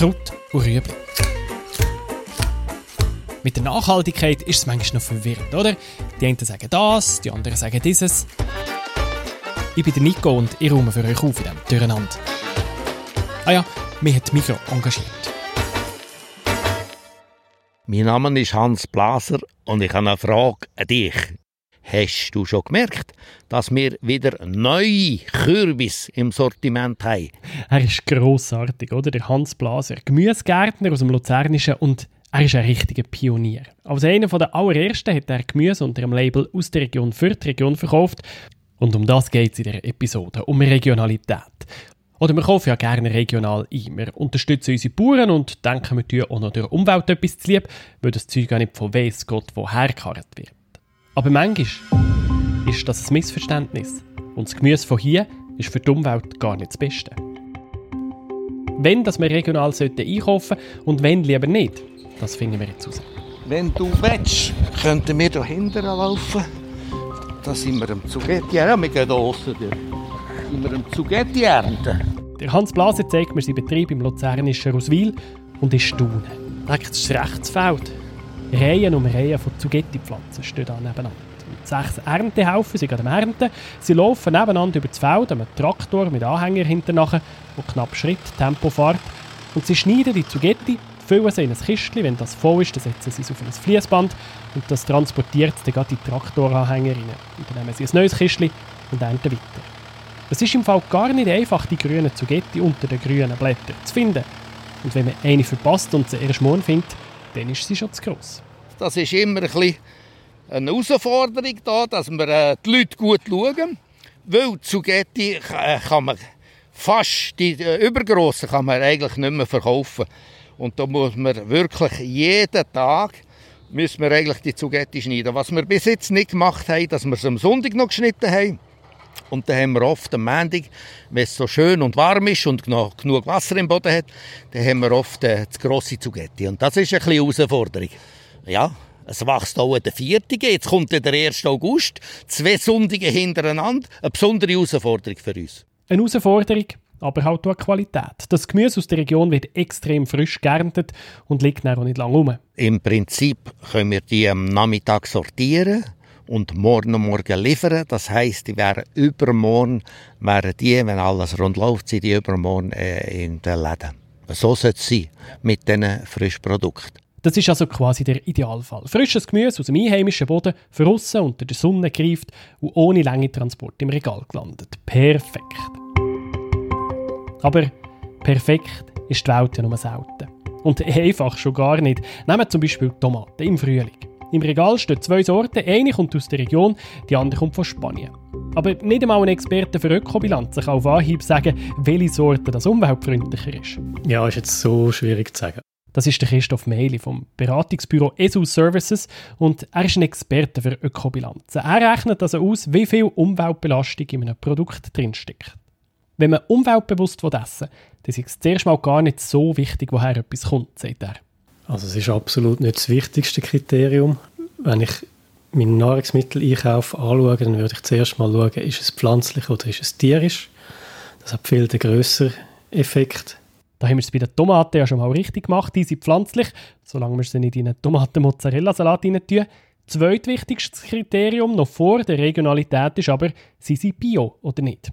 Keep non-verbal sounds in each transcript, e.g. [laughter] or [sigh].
Kraut und Rüebli. Mit der Nachhaltigkeit ist es manchmal noch verwirrend, oder? Die einen sagen das, die anderen sagen dieses. Ich bin der Nico und ich räume für euch auf in diesem Durcheinander. Ah ja, mich hat Mikro engagiert. Mein Name ist Hans Blaser und ich habe eine Frage an dich. Hast du schon gemerkt, dass wir wieder neue Kürbis im Sortiment haben? Er ist grossartig, oder? Der Hans Blaser, Gemüsegärtner aus dem Luzernischen und er ist ein richtiger Pionier. Als einer der allerersten hat er Gemüse unter dem Label aus der Region für die Region verkauft. Und um das geht es in der Episode, um Regionalität. Oder wir kaufen ja gerne regional ein. Wir unterstützen unsere Bauern und denken, wir tun auch noch der Umwelt etwas zu lieb, weil das Zeug auch nicht von weiss Gott woher gekarrt wird. Aber manchmal ist das ein Missverständnis. Und das Gemüse von hier ist für die Umwelt gar nicht das Beste. Wenn dass wir regional sollten einkaufen und wenn lieber nicht, das finden wir jetzt raus. Wenn du willst, könnten wir hier hinten laufen. Da sind wir am Zugetti. Ja, wir gehen hier aussen sind wir am Zugetti ernten. Der Hans Blaser zeigt mir seinen Betrieb im luzernischen Roswil und ist staunen. Das ist ein Rechtsfeld. Reihen um Reihen von Zugetti-Pflanzen stehen da nebeneinander. Und sechs Erntehaufen sind am Ernten. Sie laufen nebeneinander über das Feld, einem Traktor mit Anhänger hinterher, der knapp Schritt, Tempo fährt. Und sie schneiden die Zugetti, füllen sie in ein Kistchen. Wenn das voll ist, dann setzen sie es auf ein Fließband und das transportiert dann gerade die Traktoranhänger rein. Und dann nehmen sie ein neues Kistchen und ernten weiter. Es ist im Fall gar nicht einfach, die grünen Zugetti unter den grünen Blättern zu finden. Und wenn man eine verpasst und sie erst morgen findet, dann ist sie schon zu gross. Das ist immer ein bisschen eine Herausforderung da, dass wir äh, die Leute gut schauen. Weil Zugetti äh, kann man fast, die äh, übergrossen kann man eigentlich nicht mehr verkaufen. Und da muss man wirklich jeden Tag müssen wir eigentlich die Zugetti schneiden. Was wir bis jetzt nicht gemacht haben, dass wir es am Sonntag noch geschnitten haben. Und dann haben wir oft am Montag, wenn es so schön und warm ist und noch genug Wasser im Boden hat, dann haben wir oft äh, das grosse Zugetti. Und das ist ein bisschen eine Herausforderung. Ja, es wächst auch der 4. Jetzt kommt der 1. August. Zwei Sonntage hintereinander. Eine besondere Herausforderung für uns. Eine Herausforderung, aber halt auch Qualität. Das Gemüse aus der Region wird extrem frisch geerntet und liegt dann auch nicht lange rum. Im Prinzip können wir die am Nachmittag sortieren und morgen morgen liefern. Das heisst, die wären übermorgen, wären die, wenn alles rund läuft, sind die übermorgen äh, in den Läden. So sollte es sein mit diesen frischen Produkten. Das ist also quasi der Idealfall. Frisches Gemüse aus dem einheimischen Boden, verrissen unter der Sonne greift und ohne lange Transport im Regal gelandet. Perfekt. Aber perfekt ist die Welt ja nur selten. Und [laughs] einfach schon gar nicht. Nehmen zum Beispiel Tomaten im Frühling. Im Regal stehen zwei Sorten, eine kommt aus der Region, die andere kommt von Spanien. Aber nicht einmal ein Experte für Ökobilanzen kann auf Anhieb sagen, welche Sorte das umweltfreundlicher ist. Ja, ist jetzt so schwierig zu sagen. Das ist der Christoph Meili vom Beratungsbüro ESU Services und er ist ein Experte für Ökobilanzen. Er rechnet also aus, wie viel Umweltbelastung in einem Produkt drinsteckt. Wenn man umweltbewusst essen will, dann ist es zuerst mal gar nicht so wichtig, woher etwas kommt, sagt er. Also es ist absolut nicht das wichtigste Kriterium. Wenn ich meinen Nahrungsmitteleinkauf anschaue, dann würde ich zuerst mal schauen, ist es pflanzlich oder ist es tierisch. Das hat viel den grösseren Effekt. Da haben wir es bei den Tomaten ja schon mal richtig gemacht. Die sind pflanzlich, solange wir sie nicht in einen Tomaten-Mozzarella-Salat rein tun. Zweitwichtigstes Kriterium noch vor der Regionalität ist aber, sind sie bio oder nicht.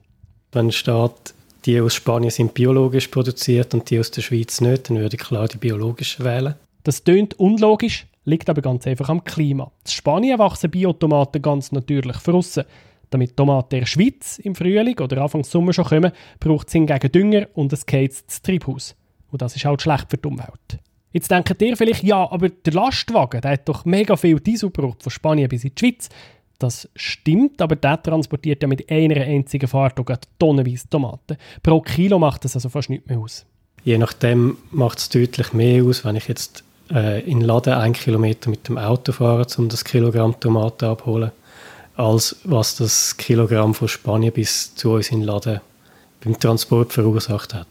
Wenn steht, die aus Spanien sind biologisch produziert und die aus der Schweiz nicht, dann würde ich klar die biologischen wählen. Das tönt unlogisch, liegt aber ganz einfach am Klima. In Spanien wachsen Biotomaten ganz natürlich draussen. Damit Tomaten in der Schweiz im Frühling oder Anfang Sommer schon kommen, braucht es hingegen Dünger und ein geheiztes Treibhaus. Und das ist halt schlecht für die Umwelt. Jetzt denkt ihr vielleicht, ja, aber der Lastwagen, der hat doch mega viel Diesel gebraucht von Spanien bis in die Schweiz. Das stimmt, aber der transportiert ja mit einer einzigen Fahrt tonnenweise Tomaten. Pro Kilo macht das also fast nichts mehr aus. Je nachdem macht es deutlich mehr aus, wenn ich jetzt äh, in den Laden einen Kilometer mit dem Auto fahre, um das Kilogramm Tomaten abholen, als was das Kilogramm von Spanien bis zu uns in den Laden beim Transport verursacht hat.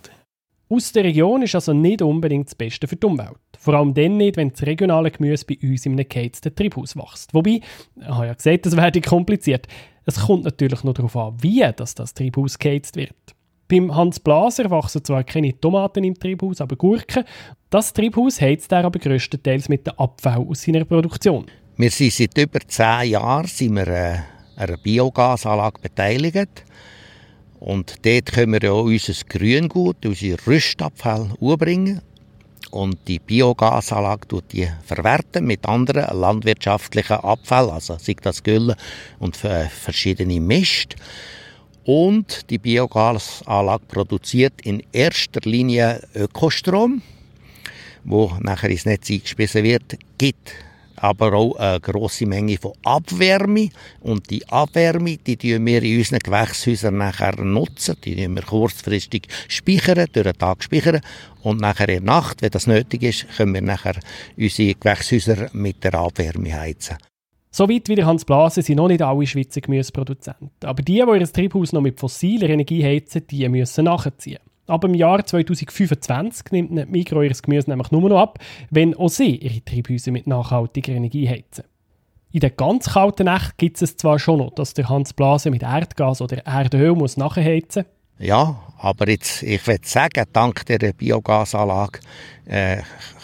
Aus der Region ist also nicht unbedingt das Beste für die Umwelt. Vor allem dann nicht, wenn das regionale Gemüse bei uns einem geheizten Treibhaus wächst. Wobei, ich habe ja gesagt, das werde kompliziert. Es kommt natürlich noch darauf an, wie das, das Treibhaus geheizt wird. Beim Hans Blaser wachsen zwar keine Tomaten im Triebhaus, aber Gurken. Das Triebhaus heizt er aber grösstenteils mit dem Abfall aus seiner Produktion. Wir sind seit über zehn Jahren sind wir, äh, einer Biogasanlage beteiligt. Und dort können wir ja unser Grüngut, unsere Rüstabfall umbringen. Und die Biogasanlage tut die verwerten mit anderen landwirtschaftlichen Abfällen, also sei das Gülle und verschiedene Mist. Und die Biogasanlage produziert in erster Linie Ökostrom, wo nachher ins Netz eingespissen wird, gibt aber auch eine grosse Menge von Abwärme. Und die Abwärme, die nutzen wir in unseren Gewächshäusern nachher nutzen. Die nutzen wir kurzfristig speichern, durch den Tag speichern. Und nachher in der Nacht, wenn das nötig ist, können wir nachher unsere Gewächshäuser mit der Abwärme heizen. So weit wie der Hans Blase sind noch nicht alle Schweizer Gemüseproduzenten. Aber die, die ihr Treibhaus noch mit fossiler Energie heizen, die müssen nachziehen. Ab dem Jahr 2025 nimmt ein Mikro ihr Gemüse nämlich nur noch ab, wenn auch sie ihre Treibhäuser mit nachhaltiger Energie heizen. In der ganz kalten Nacht gibt es zwar schon noch, dass der Hans Blase mit Erdgas oder Erdöl muss nachheizen muss, ja, aber jetzt, ich würde sagen, dank der Biogasanlage äh,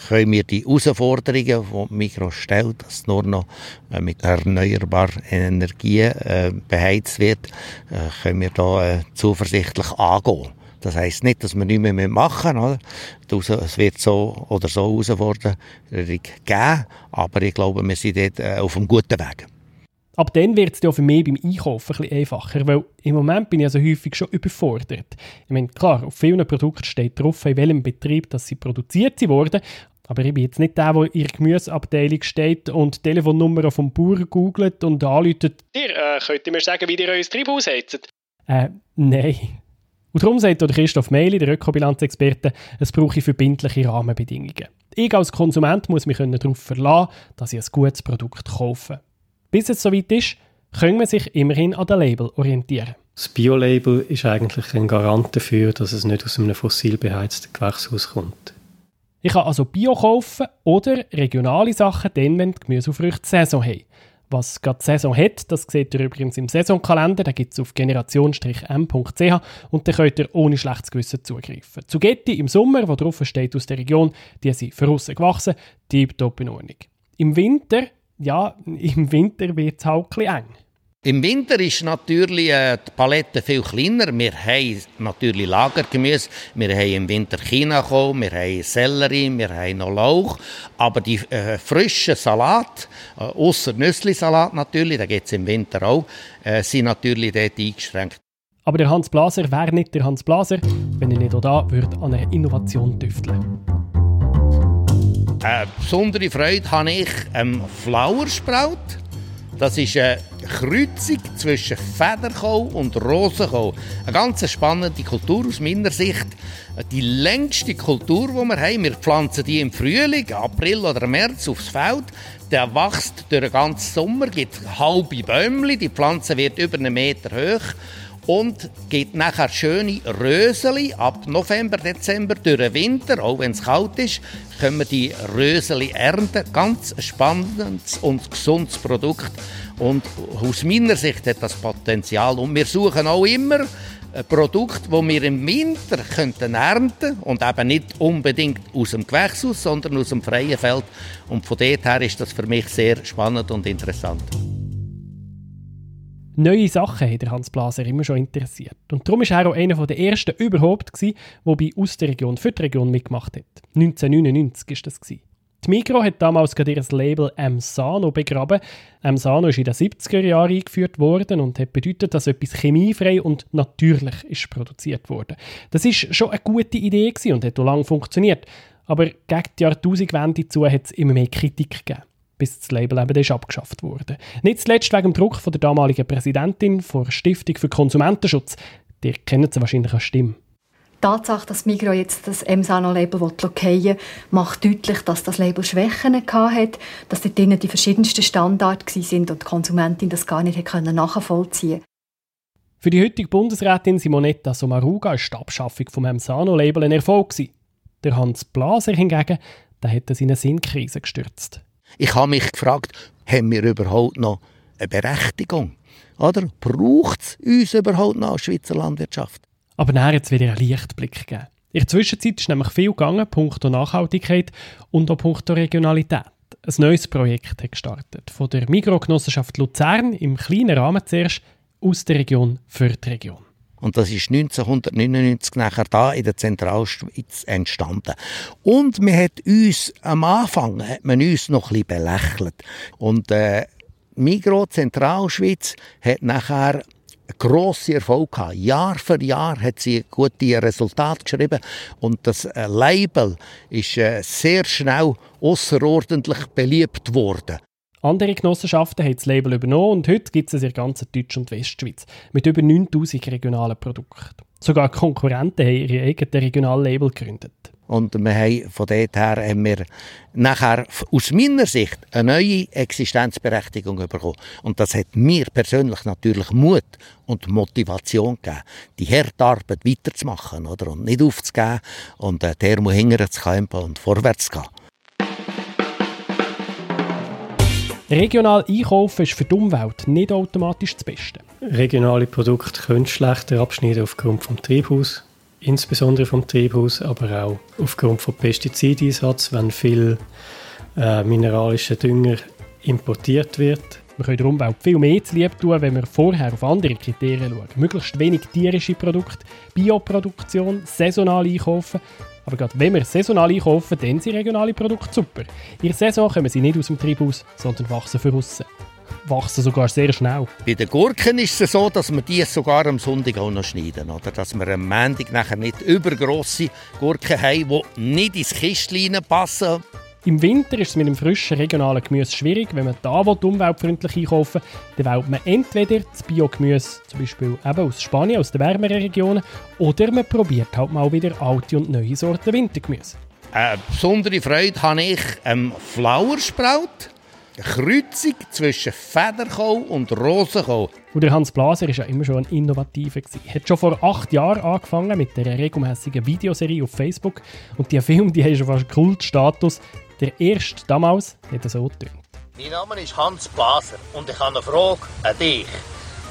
können wir die Herausforderungen, die Mikro stellt, dass nur noch äh, mit erneuerbaren Energien äh, beheizt wird, äh, können wir da äh, zuversichtlich angehen. Das heisst nicht, dass wir nichts mehr machen oder? Es wird so oder so Herausforderungen geben, aber ich glaube, wir sind dort äh, auf einem guten Weg. Ab dann wird es ja für mich beim Einkaufen ein bisschen einfacher, weil im Moment bin ich also häufig schon überfordert. Ich meine, klar, auf vielen Produkten steht drauf, in welchem Betrieb dass sie produziert wurden, aber ich bin jetzt nicht der, der in der Gemüseabteilung steht und die Telefonnummer vom Bauern googelt und anläutet. Ihr, äh, könnt ihr mir sagen, wie ihr euer Treibhaus heizt? Äh, nein. Und darum sagt der Christoph Meili, der Ökobilanzexperte, es brauche verbindliche Rahmenbedingungen. Ich als Konsument muss mich darauf verlassen, dass ich ein gutes Produkt kaufe. Bis es soweit ist, können wir sich immerhin an den Label orientieren. Das Bio-Label ist eigentlich ein Garant dafür, dass es nicht aus einem fossil beheizten Gewächshaus kommt. Ich kann also Bio kaufen oder regionale Sachen, dann, wenn die Gemüse und Früchte Saison haben. Was gerade die Saison hat, das seht ihr übrigens im Saisonkalender, den gibt es auf generation-m.ch und dann könnt ihr ohne schlechtes Gewissen zugreifen. Zugetti im Sommer, wo drauf steht aus der Region, die sind verrussen gewachsen, tiptop in Ordnung. Im Winter ja, im Winter wird es halt eng. Im Winter ist natürlich äh, die Palette viel kleiner. Wir haben natürlich Lagergemüse. Wir haben im Winter China wir haben Sellerie, wir haben noch Lauch. Aber die äh, frischen Salat, äh, außer Nüssli-Salat natürlich, da gibt es im Winter auch, äh, sind natürlich dort eingeschränkt. Aber der Hans Blaser wäre nicht der Hans Blaser, wenn er nicht auch da würde an einer Innovation tüfteln eine besondere Freude habe ich am Flowersprout. Das ist eine Kreuzung zwischen Federkohl und Rosenkohl. Eine ganz spannende Kultur aus meiner Sicht. Die längste Kultur, die wir haben. Wir pflanzen die im Frühling, April oder März aufs Feld. Der wächst durch den ganzen Sommer, gibt halbe Bäume. Die Pflanze wird über einen Meter hoch und gibt nachher schöne Röseli ab November, Dezember durch den Winter, auch wenn es kalt ist, können wir die Röseli ernten. Ganz spannendes und gesundes Produkt und aus meiner Sicht hat das Potenzial und wir suchen auch immer ein Produkt, das wir im Winter könnten ernten und eben nicht unbedingt aus dem Gewächshaus, sondern aus dem freien Feld. Und von dort her ist das für mich sehr spannend und interessant. Neue Sachen hat Hans Blaser immer schon interessiert. Und darum war er auch einer der ersten überhaupt, der bei aus der Region für die Region mitgemacht hat. 1999 war das. Die Migro hat damals gerade ihr Label M-Sano begraben. M-Sano ist in den 70er Jahren eingeführt worden und hat bedeutet, dass etwas chemiefrei und natürlich ist produziert wurde. Das ist schon eine gute Idee und hat auch lange funktioniert. Aber gegen die Jahrtausendwende zu hat es immer mehr Kritik gegeben bis das Label eben ist abgeschafft wurde. Nicht zuletzt wegen dem Druck von der damaligen Präsidentin der Stiftung für Konsumentenschutz. Die kennen sie wahrscheinlich als Stimme. Die Tatsache, dass Migro jetzt das Emsano-Label blockieren macht deutlich, dass das Label Schwächen hatte, dass dort drinnen die verschiedensten Standards sind und die Konsumentin das gar nicht nachvollziehen konnte. Für die heutige Bundesrätin Simonetta Sommaruga ist die Abschaffung vom Emsano-Label ein Erfolg. Der Hans Blaser hingegen, der hat es in eine Sinnkrise gestürzt. Ich habe mich gefragt, haben wir überhaupt noch eine Berechtigung? Oder braucht es uns überhaupt noch als Schweizer Landwirtschaft? Aber nachher es wieder einen Lichtblick gegeben. In der Zwischenzeit ist nämlich viel gegangen, punkto Nachhaltigkeit und auch punkto Regionalität. Ein neues Projekt hat gestartet. Von der Mikrogenossenschaft Luzern im kleinen Rahmen zuerst aus der Region für die Region. Und das ist 1999 nachher da in der Zentralschweiz entstanden. Und man hat uns, am Anfang hat man uns noch ein bisschen belächelt. Und äh, Migro Zentralschweiz hat nachher grosse Erfolg gehabt. Jahr für Jahr hat sie gute Resultate geschrieben und das äh, Label ist äh, sehr schnell außerordentlich beliebt worden. Andere Genossenschaften haben das Label übernommen und heute gibt es es in der Deutsch- und Westschweiz mit über 9000 regionalen Produkten. Sogar Konkurrenten haben ihre eigenen Regionallabel gegründet. Und wir haben von dort her haben wir nachher aus meiner Sicht eine neue Existenzberechtigung bekommen. Und das hat mir persönlich natürlich Mut und Motivation gegeben, die harte Arbeit weiterzumachen oder? und nicht aufzugeben und äh, der muss zu kämpfen und vorwärts zu gehen. Regional einkaufen ist für die Umwelt nicht automatisch das Beste. Regionale Produkte können schlechter abschneiden aufgrund vom Treibhaus, insbesondere vom Treibhaus, aber auch aufgrund von Pestizideinsatz, wenn viel äh, mineralischer Dünger importiert wird. Wir können der Umwelt viel mehr zu lieb tun, wenn wir vorher auf andere Kriterien schauen. Möglichst wenig tierische Produkte, Bioproduktion, saisonal einkaufen aber gerade wenn wir saisonal einkaufen, dann sind regionale Produkte super. In der Saison kommen sie nicht aus dem Treibhaus, sondern wachsen für aussen. Wachsen sogar sehr schnell. Bei den Gurken ist es so, dass wir die sogar am Sonntag auch noch schneiden. Oder? Dass wir am Montag nachher nicht übergrosse Gurken haben, die nicht ins Kistchen passen. Im Winter ist es mit dem frischen regionalen Gemüse schwierig. Wenn man da umweltfreundlich einkaufen will, dann wählt man entweder das Biogemüse, zum Beispiel eben aus Spanien, aus den wärmeren Regionen, oder man probiert halt mal wieder alte und neue Sorten Wintergemüse. Eine besondere Freude habe ich am Flowersprout. Eine Kreuzung zwischen Federkohl und Rosenkohl. Und der Hans Blaser war ja immer schon ein Innovativer. Er hat schon vor acht Jahren angefangen mit der regelmäßigen Videoserie auf Facebook. Und die Filme die haben schon fast Kultstatus. Der erste damals hat so getönt. Mein Name ist Hans Blaser und ich habe eine Frage an dich.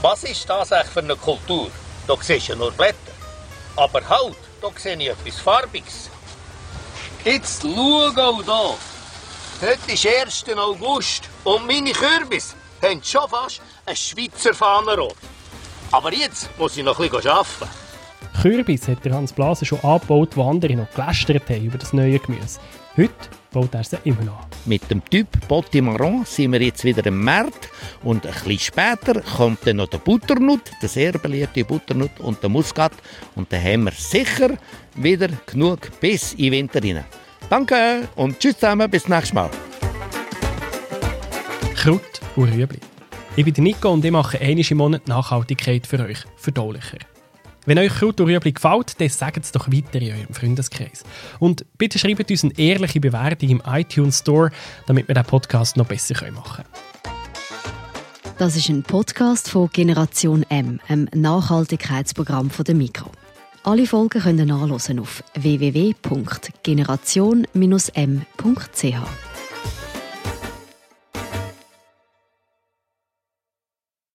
Was ist das eigentlich für eine Kultur? Da siehst du nur Blätter. Aber halt, da sehe ich etwas Farbiges. Jetzt schau auch da. Heute ist 1. August und meine Kürbis haben schon fast ein Schweizer Fahnenrot. Aber jetzt muss ich noch ein bisschen arbeiten. Kürbis hat der Hans Blaser schon angebaut, wo andere noch gelästert haben über das neue Gemüse. Heute baut er sie immer noch. Mit dem Typ Potimarron sind wir jetzt wieder im März und ein bisschen später kommt dann noch der Butternut, der sehr beliebte Butternut und der Muskat und dann haben wir sicher wieder genug bis in den Winter rein. Danke und tschüss zusammen, bis nächstes Mal. Kraut und Rüebli. Ich bin Nico und ich mache einmal im Monat Nachhaltigkeit für euch verdaulicher. Wenn euch Rüebli gefällt, dann sagt es doch weiter in eurem Freundeskreis. Und bitte schreibt uns eine ehrliche Bewertung im iTunes Store, damit wir den Podcast noch besser machen können. Das ist ein Podcast von Generation M, einem Nachhaltigkeitsprogramm von der Mikro. Alle Folgen können nachlesen auf www.generation-m.ch.